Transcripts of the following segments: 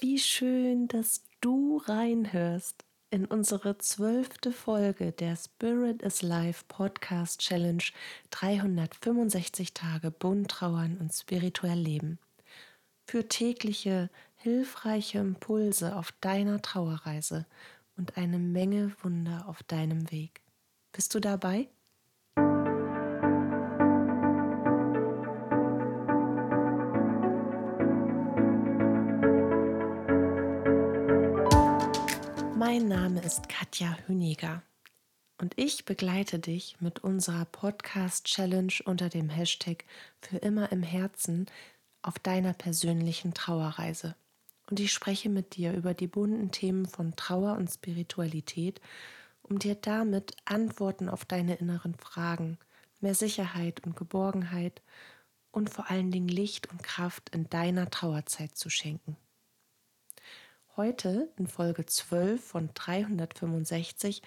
Wie schön, dass du reinhörst in unsere zwölfte Folge der Spirit is Life Podcast Challenge 365 Tage bunt trauern und spirituell leben. Für tägliche, hilfreiche Impulse auf deiner Trauerreise und eine Menge Wunder auf deinem Weg. Bist du dabei? Mein Name ist Katja Hüniger und ich begleite dich mit unserer Podcast-Challenge unter dem Hashtag Für immer im Herzen auf deiner persönlichen Trauerreise. Und ich spreche mit dir über die bunten Themen von Trauer und Spiritualität, um dir damit Antworten auf deine inneren Fragen, mehr Sicherheit und Geborgenheit und vor allen Dingen Licht und Kraft in deiner Trauerzeit zu schenken. Heute in Folge 12 von 365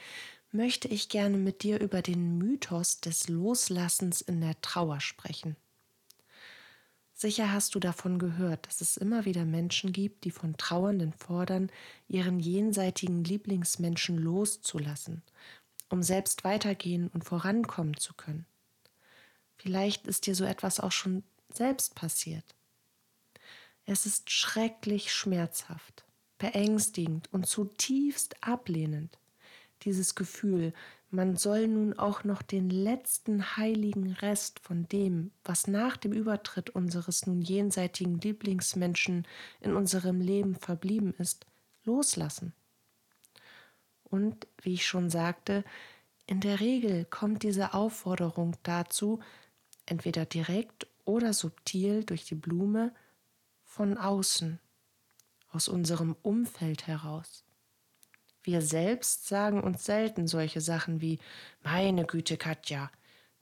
möchte ich gerne mit dir über den Mythos des Loslassens in der Trauer sprechen. Sicher hast du davon gehört, dass es immer wieder Menschen gibt, die von Trauernden fordern, ihren jenseitigen Lieblingsmenschen loszulassen, um selbst weitergehen und vorankommen zu können. Vielleicht ist dir so etwas auch schon selbst passiert. Es ist schrecklich schmerzhaft beängstigend und zutiefst ablehnend. Dieses Gefühl, man soll nun auch noch den letzten heiligen Rest von dem, was nach dem Übertritt unseres nun jenseitigen Lieblingsmenschen in unserem Leben verblieben ist, loslassen. Und, wie ich schon sagte, in der Regel kommt diese Aufforderung dazu, entweder direkt oder subtil durch die Blume, von außen aus unserem Umfeld heraus. Wir selbst sagen uns selten solche Sachen wie Meine Güte, Katja,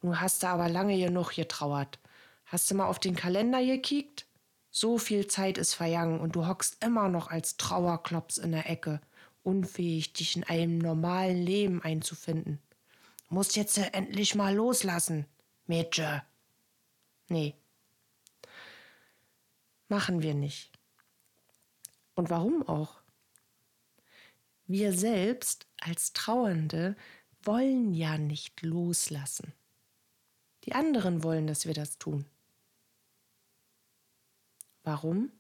nu hast du aber lange genug getrauert. Hast du mal auf den Kalender gekickt? So viel Zeit ist vergangen und du hockst immer noch als Trauerklops in der Ecke, unfähig, dich in einem normalen Leben einzufinden. Du musst jetzt endlich mal loslassen, Mädchen. Nee. Machen wir nicht. Und warum auch? Wir selbst als Trauernde wollen ja nicht loslassen. Die anderen wollen, dass wir das tun. Warum?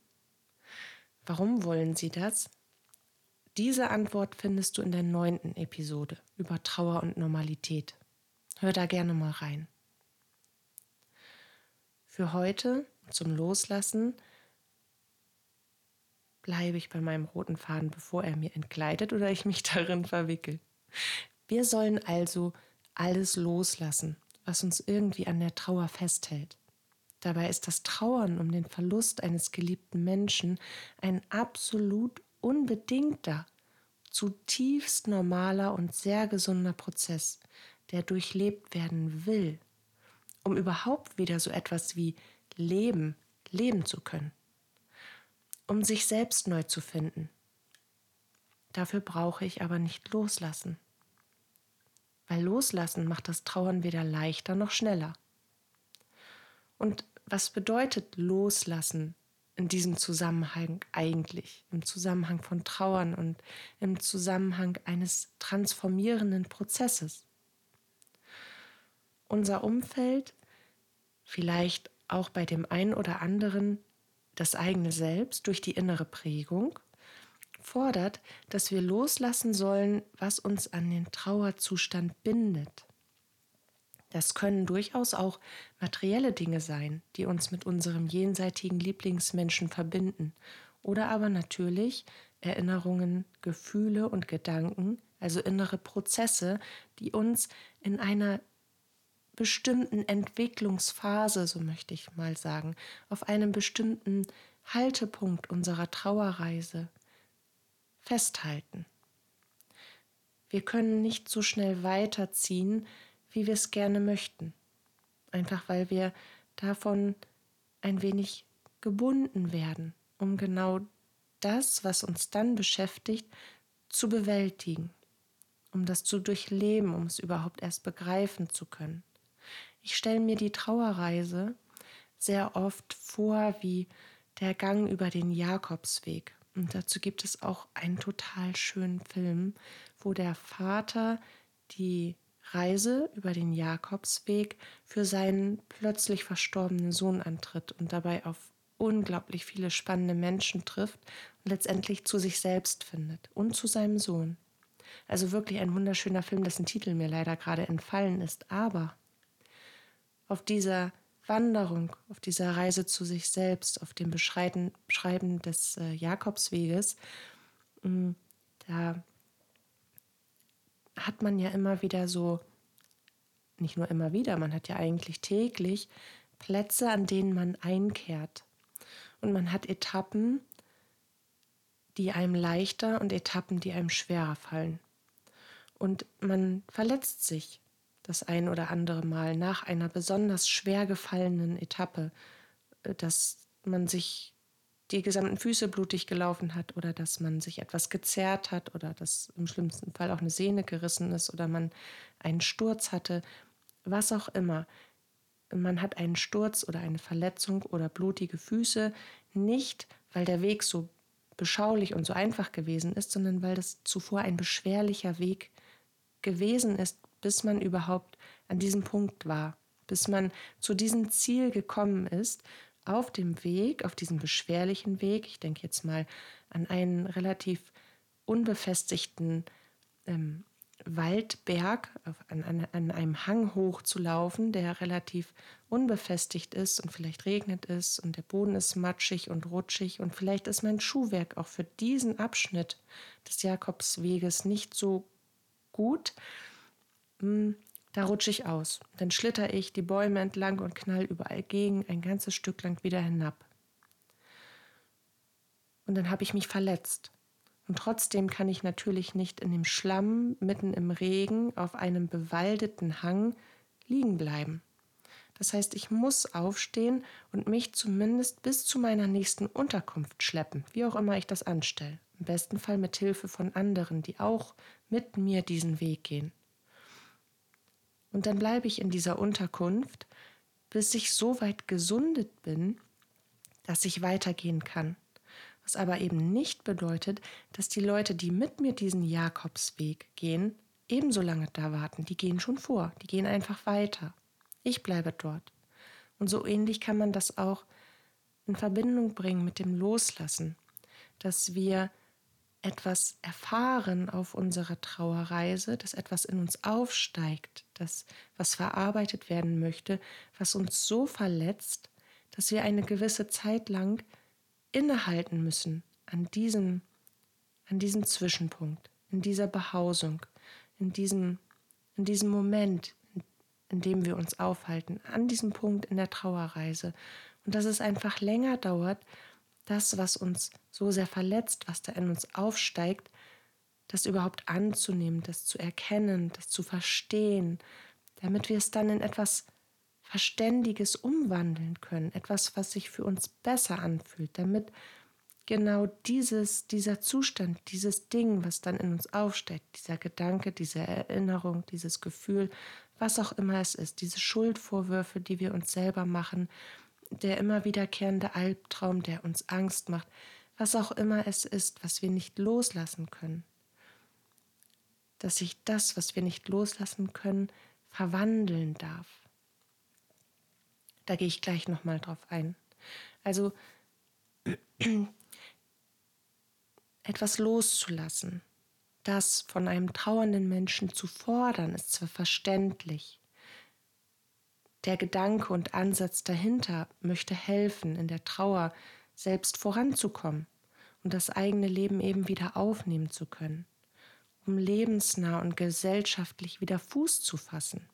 Warum wollen sie das? Diese Antwort findest du in der neunten Episode über Trauer und Normalität. Hör da gerne mal rein. Für heute zum Loslassen bleibe ich bei meinem roten Faden, bevor er mir entgleitet oder ich mich darin verwickel. Wir sollen also alles loslassen, was uns irgendwie an der Trauer festhält. Dabei ist das Trauern um den Verlust eines geliebten Menschen ein absolut unbedingter, zutiefst normaler und sehr gesunder Prozess, der durchlebt werden will, um überhaupt wieder so etwas wie Leben leben zu können um sich selbst neu zu finden. Dafür brauche ich aber nicht loslassen. Weil loslassen macht das Trauern weder leichter noch schneller. Und was bedeutet loslassen in diesem Zusammenhang eigentlich? Im Zusammenhang von Trauern und im Zusammenhang eines transformierenden Prozesses? Unser Umfeld, vielleicht auch bei dem einen oder anderen das eigene Selbst durch die innere Prägung, fordert, dass wir loslassen sollen, was uns an den Trauerzustand bindet. Das können durchaus auch materielle Dinge sein, die uns mit unserem jenseitigen Lieblingsmenschen verbinden, oder aber natürlich Erinnerungen, Gefühle und Gedanken, also innere Prozesse, die uns in einer bestimmten Entwicklungsphase, so möchte ich mal sagen, auf einem bestimmten Haltepunkt unserer Trauerreise festhalten. Wir können nicht so schnell weiterziehen, wie wir es gerne möchten, einfach weil wir davon ein wenig gebunden werden, um genau das, was uns dann beschäftigt, zu bewältigen, um das zu durchleben, um es überhaupt erst begreifen zu können. Ich stelle mir die Trauerreise sehr oft vor wie der Gang über den Jakobsweg, Und dazu gibt es auch einen total schönen Film, wo der Vater die Reise über den Jakobsweg für seinen plötzlich verstorbenen Sohn antritt und dabei auf unglaublich viele spannende Menschen trifft und letztendlich zu sich selbst findet und zu seinem Sohn. Also wirklich ein wunderschöner Film, dessen Titel mir leider gerade entfallen ist. Aber auf dieser Wanderung, auf dieser Reise zu sich selbst, auf dem Beschreiben, Beschreiben des äh, Jakobsweges, mh, da hat man ja immer wieder so, nicht nur immer wieder, man hat ja eigentlich täglich Plätze, an denen man einkehrt. Und man hat Etappen, die einem leichter und Etappen, die einem schwerer fallen. Und man verletzt sich das ein oder andere Mal nach einer besonders schwer gefallenen Etappe, äh, dass man sich die gesamten Füße blutig gelaufen hat oder dass man sich etwas gezerrt hat oder dass im schlimmsten Fall auch eine Sehne gerissen ist oder man einen Sturz hatte, was auch immer. Man hat einen Sturz oder eine Verletzung oder blutige Füße, nicht weil der Weg so beschaulich und so einfach gewesen ist, sondern weil das zuvor ein beschwerlicher Weg gewesen ist, bis man überhaupt an diesem Punkt war, bis man zu diesem Ziel gekommen ist, auf dem Weg, auf diesem beschwerlichen Weg, ich denke jetzt mal an einen relativ unbefestigten ähm, Waldberg, an, an, an einem Hang hoch zu laufen, der relativ unbefestigt ist und vielleicht regnet es und der Boden ist matschig und rutschig und vielleicht ist mein Schuhwerk auch für diesen Abschnitt des Jakobsweges nicht so gut. Hm, da rutsche ich aus. Dann schlitter ich die Bäume entlang und knall überall gegen, ein ganzes Stück lang wieder hinab. Und dann habe ich mich verletzt. Und trotzdem kann ich natürlich nicht in dem Schlamm mitten im Regen auf einem bewaldeten Hang liegen bleiben. Das heißt, ich muss aufstehen und mich zumindest bis zu meiner nächsten Unterkunft schleppen, wie auch immer ich das anstelle. Im besten Fall mit Hilfe von anderen, die auch mit mir diesen Weg gehen. Und dann bleibe ich in dieser Unterkunft, bis ich so weit gesundet bin, dass ich weitergehen kann. Was aber eben nicht bedeutet, dass die Leute, die mit mir diesen Jakobsweg gehen, ebenso lange da warten. Die gehen schon vor, die gehen einfach weiter. Ich bleibe dort. Und so ähnlich kann man das auch in Verbindung bringen mit dem Loslassen, dass wir etwas erfahren auf unserer Trauerreise, dass etwas in uns aufsteigt, das was verarbeitet werden möchte, was uns so verletzt, dass wir eine gewisse Zeit lang innehalten müssen an diesem, an diesem Zwischenpunkt, in dieser Behausung, in diesem, in diesem Moment, in dem wir uns aufhalten, an diesem Punkt in der Trauerreise. Und dass es einfach länger dauert, das, was uns so sehr verletzt, was da in uns aufsteigt, das überhaupt anzunehmen, das zu erkennen, das zu verstehen, damit wir es dann in etwas Verständiges umwandeln können, etwas, was sich für uns besser anfühlt, damit genau dieses, dieser Zustand, dieses Ding, was dann in uns aufsteigt, dieser Gedanke, diese Erinnerung, dieses Gefühl, was auch immer es ist, diese Schuldvorwürfe, die wir uns selber machen, der immer wiederkehrende Albtraum, der uns Angst macht, was auch immer es ist, was wir nicht loslassen können. Dass sich das, was wir nicht loslassen können, verwandeln darf. Da gehe ich gleich nochmal drauf ein. Also etwas loszulassen, das von einem trauernden Menschen zu fordern, ist zwar verständlich, der Gedanke und Ansatz dahinter möchte helfen, in der Trauer selbst voranzukommen und das eigene Leben eben wieder aufnehmen zu können, um lebensnah und gesellschaftlich wieder Fuß zu fassen.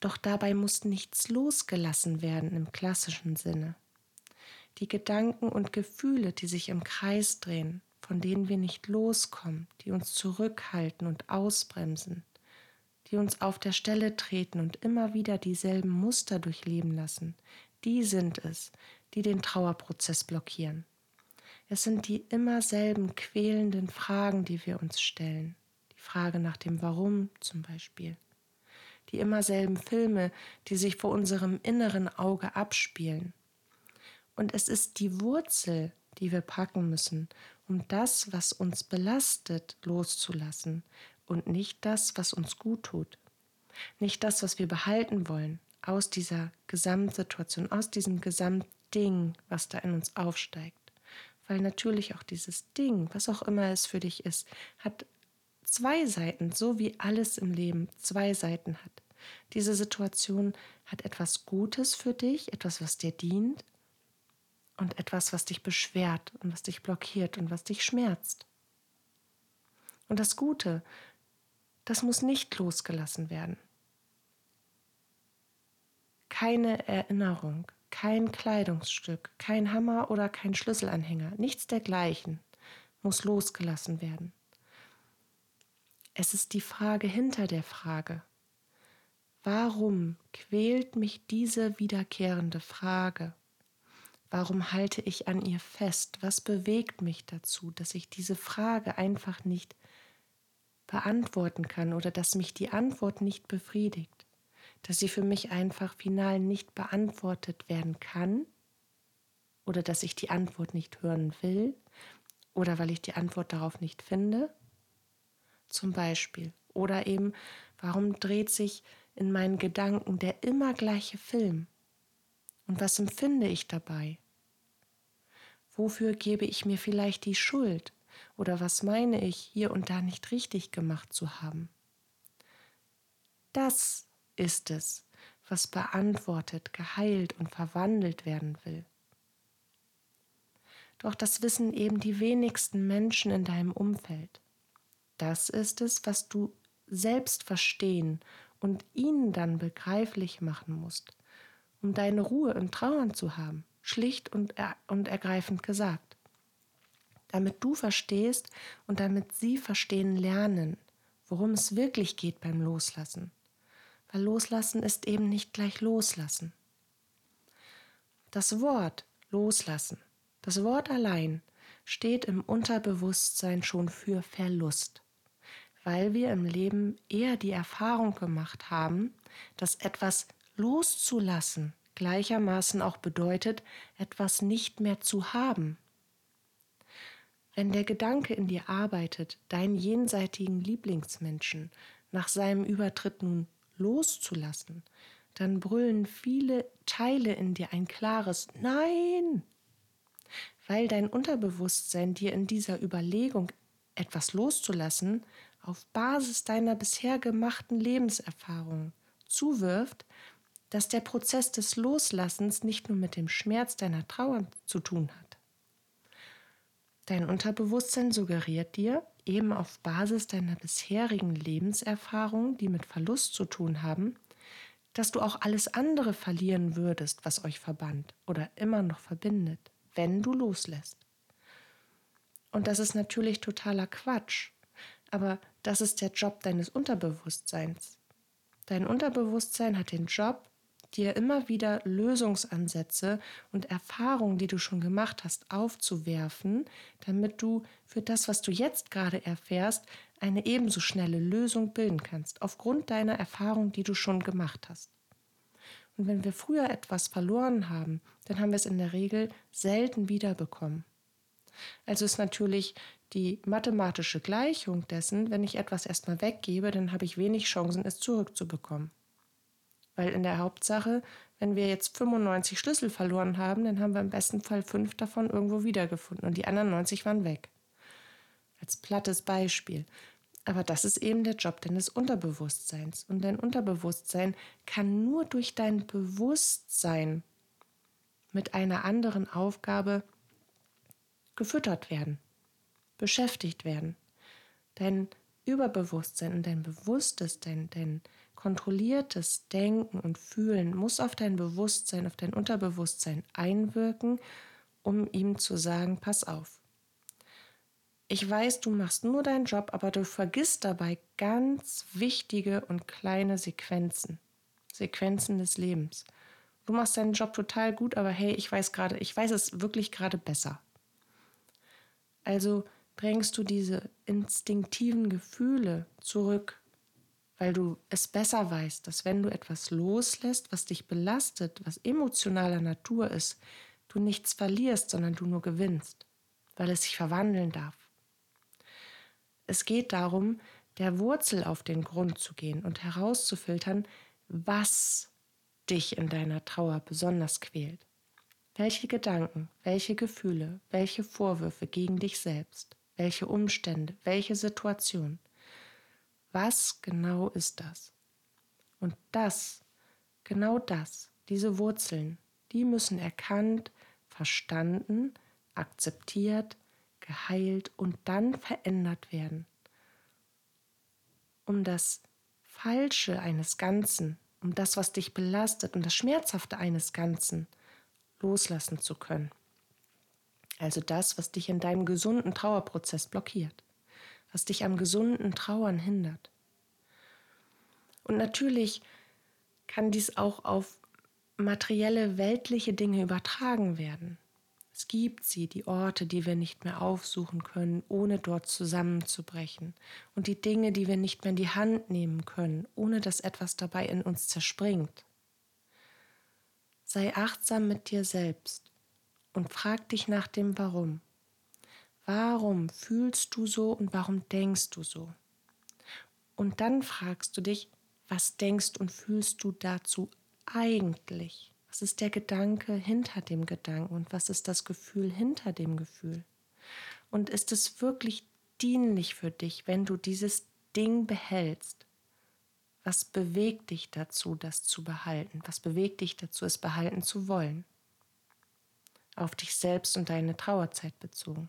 Doch dabei muss nichts losgelassen werden im klassischen Sinne. Die Gedanken und Gefühle, die sich im Kreis drehen, von denen wir nicht loskommen, die uns zurückhalten und ausbremsen, die uns auf der Stelle treten und immer wieder dieselben Muster durchleben lassen, die sind es, die den Trauerprozess blockieren. Es sind die immer selben quälenden Fragen, die wir uns stellen. Die Frage nach dem Warum zum Beispiel. Die immer selben Filme, die sich vor unserem inneren Auge abspielen. Und es ist die Wurzel die wir packen müssen, um das, was uns belastet, loszulassen und nicht das, was uns gut tut. Nicht das, was wir behalten wollen, aus dieser Gesamtsituation, aus diesem Gesamtding, was da in uns aufsteigt. Weil natürlich auch dieses Ding, was auch immer es für dich ist, hat zwei Seiten, so wie alles im Leben zwei Seiten hat. Diese Situation hat etwas Gutes für dich, etwas, was dir dient und etwas, was dich beschwert und was dich blockiert und was dich schmerzt. Und das Gute, das muss nicht losgelassen werden. Keine Erinnerung, kein Kleidungsstück, kein Hammer oder kein Schlüsselanhänger, nichts dergleichen muss losgelassen werden. Es ist die Frage hinter der Frage. Warum quält mich diese wiederkehrende Frage? Warum halte ich an ihr fest? Was bewegt mich dazu, dass ich diese Frage einfach nicht beantworten kann oder dass mich die Antwort nicht befriedigt, dass sie für mich einfach final nicht beantwortet werden kann oder dass ich die Antwort nicht hören will oder weil ich die Antwort darauf nicht finde? Zum Beispiel. Oder eben, warum dreht sich in meinen Gedanken der immer gleiche Film? Und was empfinde ich dabei? Wofür gebe ich mir vielleicht die Schuld? Oder was meine ich hier und da nicht richtig gemacht zu haben? Das ist es, was beantwortet, geheilt und verwandelt werden will. Doch das wissen eben die wenigsten Menschen in deinem Umfeld. Das ist es, was du selbst verstehen und ihnen dann begreiflich machen musst, um deine Ruhe und Trauern zu haben, schlicht und, er und ergreifend gesagt. Damit du verstehst und damit sie verstehen lernen, worum es wirklich geht beim Loslassen. Weil Loslassen ist eben nicht gleich Loslassen. Das Wort Loslassen, das Wort allein, steht im Unterbewusstsein schon für Verlust weil wir im Leben eher die Erfahrung gemacht haben, dass etwas loszulassen gleichermaßen auch bedeutet, etwas nicht mehr zu haben. Wenn der Gedanke in dir arbeitet, deinen jenseitigen Lieblingsmenschen nach seinem Übertritt nun loszulassen, dann brüllen viele Teile in dir ein klares Nein, weil dein Unterbewusstsein dir in dieser Überlegung etwas loszulassen auf Basis deiner bisher gemachten Lebenserfahrung zuwirft, dass der Prozess des Loslassens nicht nur mit dem Schmerz deiner Trauer zu tun hat. Dein Unterbewusstsein suggeriert dir, eben auf Basis deiner bisherigen Lebenserfahrung, die mit Verlust zu tun haben, dass du auch alles andere verlieren würdest, was euch verband oder immer noch verbindet, wenn du loslässt. Und das ist natürlich totaler Quatsch. Aber das ist der Job deines Unterbewusstseins. Dein Unterbewusstsein hat den Job, dir immer wieder Lösungsansätze und Erfahrungen, die du schon gemacht hast, aufzuwerfen, damit du für das, was du jetzt gerade erfährst, eine ebenso schnelle Lösung bilden kannst, aufgrund deiner Erfahrung, die du schon gemacht hast. Und wenn wir früher etwas verloren haben, dann haben wir es in der Regel selten wiederbekommen. Also ist natürlich die mathematische Gleichung dessen, wenn ich etwas erstmal weggebe, dann habe ich wenig Chancen, es zurückzubekommen. Weil in der Hauptsache, wenn wir jetzt 95 Schlüssel verloren haben, dann haben wir im besten Fall fünf davon irgendwo wiedergefunden und die anderen 90 waren weg. Als plattes Beispiel. Aber das ist eben der Job deines Unterbewusstseins. Und dein Unterbewusstsein kann nur durch dein Bewusstsein mit einer anderen Aufgabe gefüttert werden beschäftigt werden. Dein Überbewusstsein und dein bewusstes, dein, dein kontrolliertes Denken und Fühlen muss auf dein Bewusstsein, auf dein Unterbewusstsein einwirken, um ihm zu sagen, pass auf. Ich weiß, du machst nur deinen Job, aber du vergisst dabei ganz wichtige und kleine Sequenzen, Sequenzen des Lebens. Du machst deinen Job total gut, aber hey, ich weiß gerade, ich weiß es wirklich gerade besser. Also bringst du diese instinktiven Gefühle zurück, weil du es besser weißt, dass wenn du etwas loslässt, was dich belastet, was emotionaler Natur ist, du nichts verlierst, sondern du nur gewinnst. weil es sich verwandeln darf. Es geht darum, der Wurzel auf den Grund zu gehen und herauszufiltern, was dich in deiner Trauer besonders quält. Welche Gedanken, welche Gefühle, welche Vorwürfe gegen dich selbst, welche Umstände, welche Situation. Was genau ist das? Und das, genau das, diese Wurzeln, die müssen erkannt, verstanden, akzeptiert, geheilt und dann verändert werden, um das Falsche eines Ganzen, um das, was dich belastet und das Schmerzhafte eines Ganzen loslassen zu können. Also das, was dich in deinem gesunden Trauerprozess blockiert, was dich am gesunden Trauern hindert. Und natürlich kann dies auch auf materielle, weltliche Dinge übertragen werden. Es gibt sie, die Orte, die wir nicht mehr aufsuchen können, ohne dort zusammenzubrechen, und die Dinge, die wir nicht mehr in die Hand nehmen können, ohne dass etwas dabei in uns zerspringt. Sei achtsam mit dir selbst und frag dich nach dem Warum. Warum fühlst du so und warum denkst du so? Und dann fragst du dich, was denkst und fühlst du dazu eigentlich? Was ist der Gedanke hinter dem Gedanken und was ist das Gefühl hinter dem Gefühl? Und ist es wirklich dienlich für dich, wenn du dieses Ding behältst? Was bewegt dich dazu, das zu behalten? Was bewegt dich dazu, es behalten zu wollen? Auf dich selbst und deine Trauerzeit bezogen.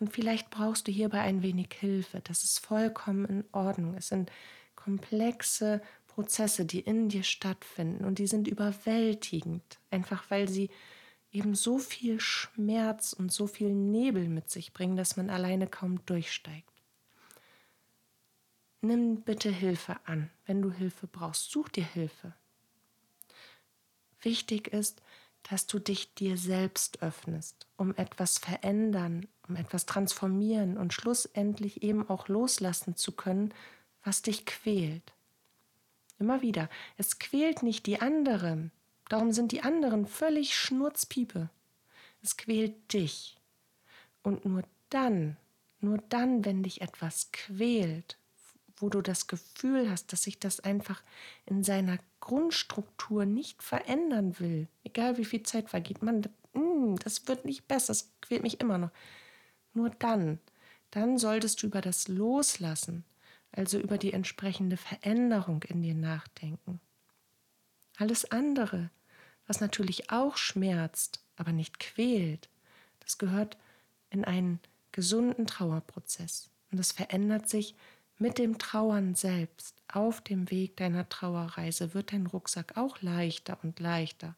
Und vielleicht brauchst du hierbei ein wenig Hilfe. Das ist vollkommen in Ordnung. Es sind komplexe Prozesse, die in dir stattfinden und die sind überwältigend, einfach weil sie eben so viel Schmerz und so viel Nebel mit sich bringen, dass man alleine kaum durchsteigt. Nimm bitte Hilfe an, wenn du Hilfe brauchst. Such dir Hilfe. Wichtig ist, dass du dich dir selbst öffnest, um etwas verändern, um etwas transformieren und schlussendlich eben auch loslassen zu können, was dich quält. Immer wieder, es quält nicht die anderen, darum sind die anderen völlig schnurzpiepe. Es quält dich. Und nur dann, nur dann, wenn dich etwas quält, wo du das Gefühl hast, dass sich das einfach in seiner Grundstruktur nicht verändern will, egal wie viel Zeit vergeht, man, mm, das wird nicht besser, das quält mich immer noch. Nur dann, dann solltest du über das Loslassen also über die entsprechende Veränderung in dir nachdenken. Alles andere, was natürlich auch schmerzt, aber nicht quält, das gehört in einen gesunden Trauerprozess. Und das verändert sich mit dem Trauern selbst. Auf dem Weg deiner Trauerreise wird dein Rucksack auch leichter und leichter.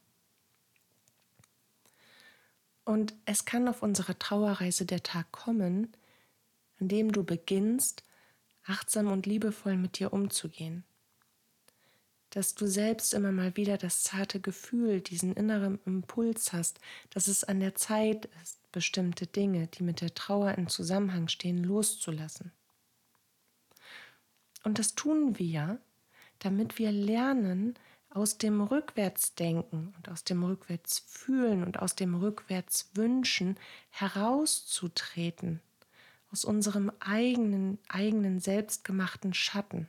Und es kann auf unserer Trauerreise der Tag kommen, an dem du beginnst, achtsam und liebevoll mit dir umzugehen. Dass du selbst immer mal wieder das zarte Gefühl, diesen inneren Impuls hast, dass es an der Zeit ist, bestimmte Dinge, die mit der Trauer in Zusammenhang stehen, loszulassen. Und das tun wir, damit wir lernen, aus dem Rückwärtsdenken und aus dem Rückwärtsfühlen und aus dem Rückwärtswünschen herauszutreten aus unserem eigenen, eigenen selbstgemachten Schatten,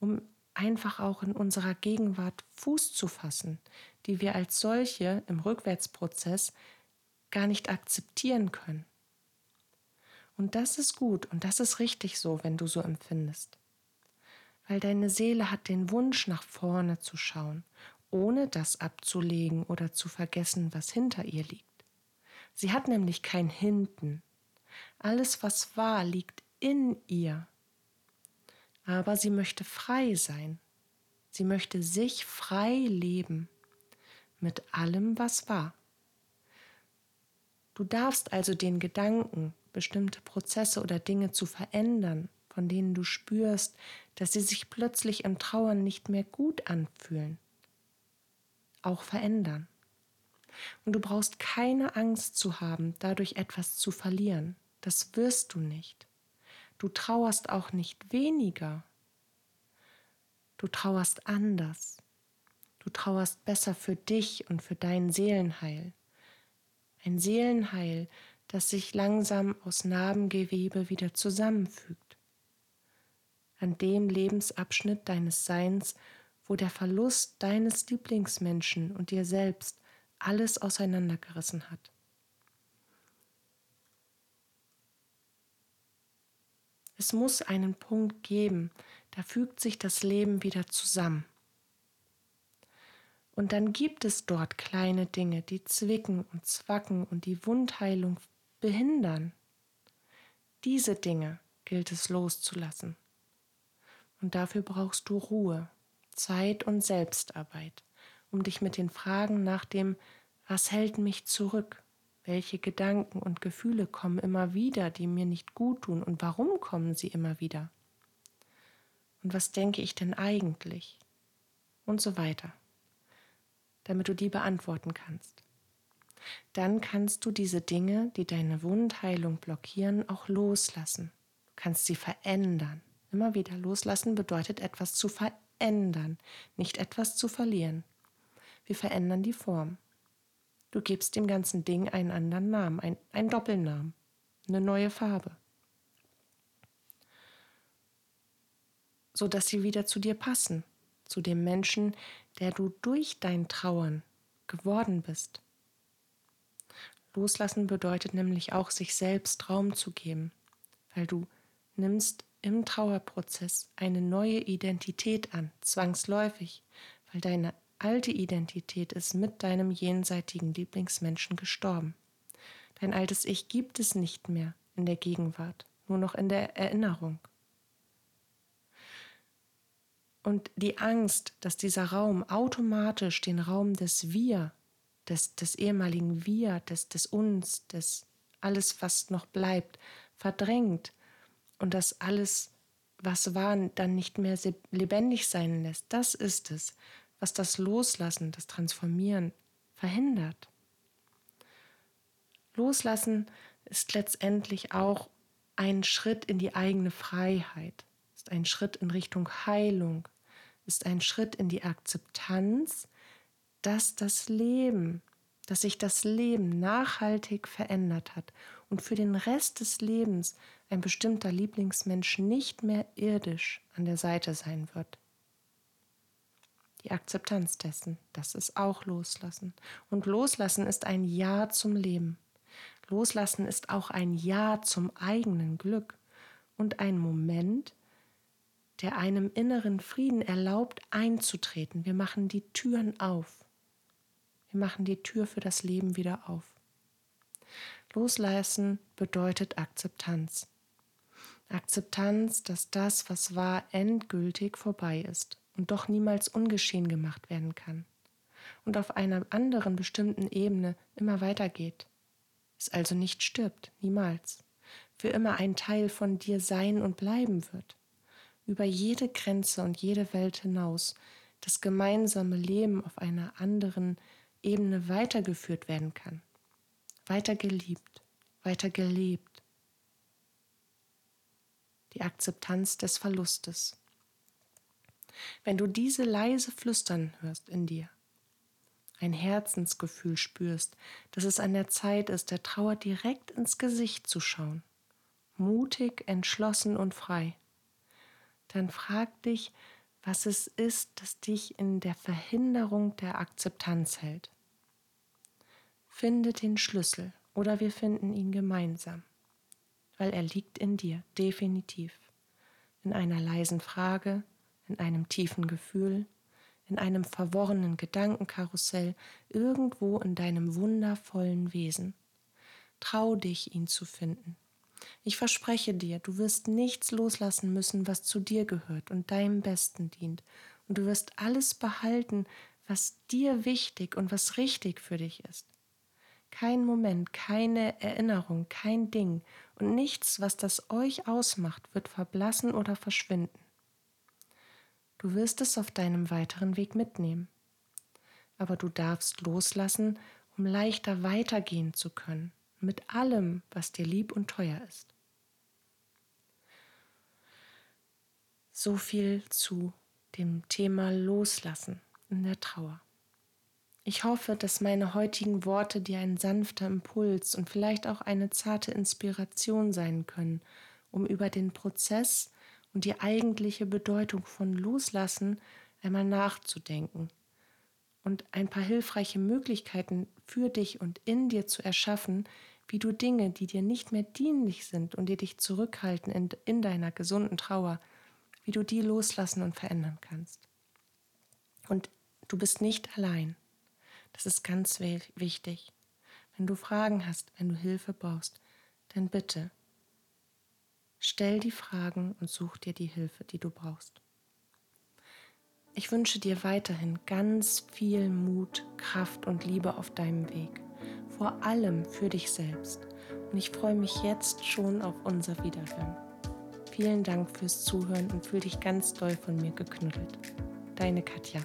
um einfach auch in unserer Gegenwart Fuß zu fassen, die wir als solche im Rückwärtsprozess gar nicht akzeptieren können. Und das ist gut und das ist richtig so, wenn du so empfindest. Weil deine Seele hat den Wunsch, nach vorne zu schauen, ohne das abzulegen oder zu vergessen, was hinter ihr liegt. Sie hat nämlich kein Hinten, alles, was war, liegt in ihr. Aber sie möchte frei sein. Sie möchte sich frei leben mit allem, was war. Du darfst also den Gedanken, bestimmte Prozesse oder Dinge zu verändern, von denen du spürst, dass sie sich plötzlich im Trauern nicht mehr gut anfühlen, auch verändern. Und du brauchst keine Angst zu haben, dadurch etwas zu verlieren. Das wirst du nicht. Du trauerst auch nicht weniger. Du trauerst anders. Du trauerst besser für dich und für dein Seelenheil. ein Seelenheil, das sich langsam aus Narbengewebe wieder zusammenfügt. An dem Lebensabschnitt deines Seins, wo der Verlust deines Lieblingsmenschen und dir selbst alles auseinandergerissen hat. Es muss einen Punkt geben, da fügt sich das Leben wieder zusammen. Und dann gibt es dort kleine Dinge, die zwicken und zwacken und die Wundheilung behindern. Diese Dinge gilt es loszulassen. Und dafür brauchst du Ruhe, Zeit und Selbstarbeit, um dich mit den Fragen nach dem, was hält mich zurück, welche Gedanken und Gefühle kommen immer wieder, die mir nicht gut tun und warum kommen sie immer wieder? Und was denke ich denn eigentlich? Und so weiter, damit du die beantworten kannst. Dann kannst du diese Dinge, die deine Wundheilung blockieren, auch loslassen. Du kannst sie verändern. Immer wieder loslassen bedeutet etwas zu verändern, nicht etwas zu verlieren. Wir verändern die Form. Du gibst dem ganzen Ding einen anderen Namen, ein, einen Doppelnamen, eine neue Farbe. So dass sie wieder zu dir passen, zu dem Menschen, der du durch dein Trauern geworden bist. Loslassen bedeutet nämlich auch, sich selbst Raum zu geben, weil du nimmst im Trauerprozess eine neue Identität an, zwangsläufig, weil deine alte Identität ist mit deinem jenseitigen Lieblingsmenschen gestorben. Dein altes Ich gibt es nicht mehr in der Gegenwart, nur noch in der Erinnerung. Und die Angst, dass dieser Raum automatisch den Raum des Wir, des, des ehemaligen Wir, des, des Uns, des alles, was noch bleibt, verdrängt und dass alles, was war, dann nicht mehr lebendig sein lässt, das ist es, was das Loslassen, das Transformieren verhindert. Loslassen ist letztendlich auch ein Schritt in die eigene Freiheit, ist ein Schritt in Richtung Heilung, ist ein Schritt in die Akzeptanz, dass das Leben, dass sich das Leben nachhaltig verändert hat und für den Rest des Lebens ein bestimmter Lieblingsmensch nicht mehr irdisch an der Seite sein wird die Akzeptanz dessen, das ist auch Loslassen. Und Loslassen ist ein Ja zum Leben. Loslassen ist auch ein Ja zum eigenen Glück und ein Moment, der einem inneren Frieden erlaubt einzutreten. Wir machen die Türen auf. Wir machen die Tür für das Leben wieder auf. Loslassen bedeutet Akzeptanz. Akzeptanz, dass das, was war, endgültig vorbei ist und doch niemals ungeschehen gemacht werden kann und auf einer anderen bestimmten Ebene immer weitergeht, es also nicht stirbt, niemals, für immer ein Teil von dir sein und bleiben wird, über jede Grenze und jede Welt hinaus, das gemeinsame Leben auf einer anderen Ebene weitergeführt werden kann, weiter geliebt, weiter gelebt. Die Akzeptanz des Verlustes wenn du diese leise flüstern hörst in dir, ein Herzensgefühl spürst, dass es an der Zeit ist, der Trauer direkt ins Gesicht zu schauen, mutig, entschlossen und frei, dann frag dich, was es ist, das dich in der Verhinderung der Akzeptanz hält. Finde den Schlüssel oder wir finden ihn gemeinsam, weil er liegt in dir, definitiv, in einer leisen Frage, in einem tiefen Gefühl, in einem verworrenen Gedankenkarussell, irgendwo in deinem wundervollen Wesen. Trau dich, ihn zu finden. Ich verspreche dir, du wirst nichts loslassen müssen, was zu dir gehört und deinem Besten dient, und du wirst alles behalten, was dir wichtig und was richtig für dich ist. Kein Moment, keine Erinnerung, kein Ding und nichts, was das euch ausmacht, wird verblassen oder verschwinden. Du wirst es auf deinem weiteren Weg mitnehmen. Aber du darfst loslassen, um leichter weitergehen zu können, mit allem, was dir lieb und teuer ist. So viel zu dem Thema Loslassen in der Trauer. Ich hoffe, dass meine heutigen Worte dir ein sanfter Impuls und vielleicht auch eine zarte Inspiration sein können, um über den Prozess und die eigentliche Bedeutung von Loslassen einmal nachzudenken und ein paar hilfreiche Möglichkeiten für dich und in dir zu erschaffen, wie du Dinge, die dir nicht mehr dienlich sind und die dich zurückhalten in, in deiner gesunden Trauer, wie du die loslassen und verändern kannst. Und du bist nicht allein. Das ist ganz wichtig. Wenn du Fragen hast, wenn du Hilfe brauchst, dann bitte stell die Fragen und such dir die Hilfe, die du brauchst. Ich wünsche dir weiterhin ganz viel Mut, Kraft und Liebe auf deinem Weg, vor allem für dich selbst. Und ich freue mich jetzt schon auf unser Wiederhören. Vielen Dank fürs Zuhören und fühl dich ganz doll von mir geknuddelt. Deine Katja.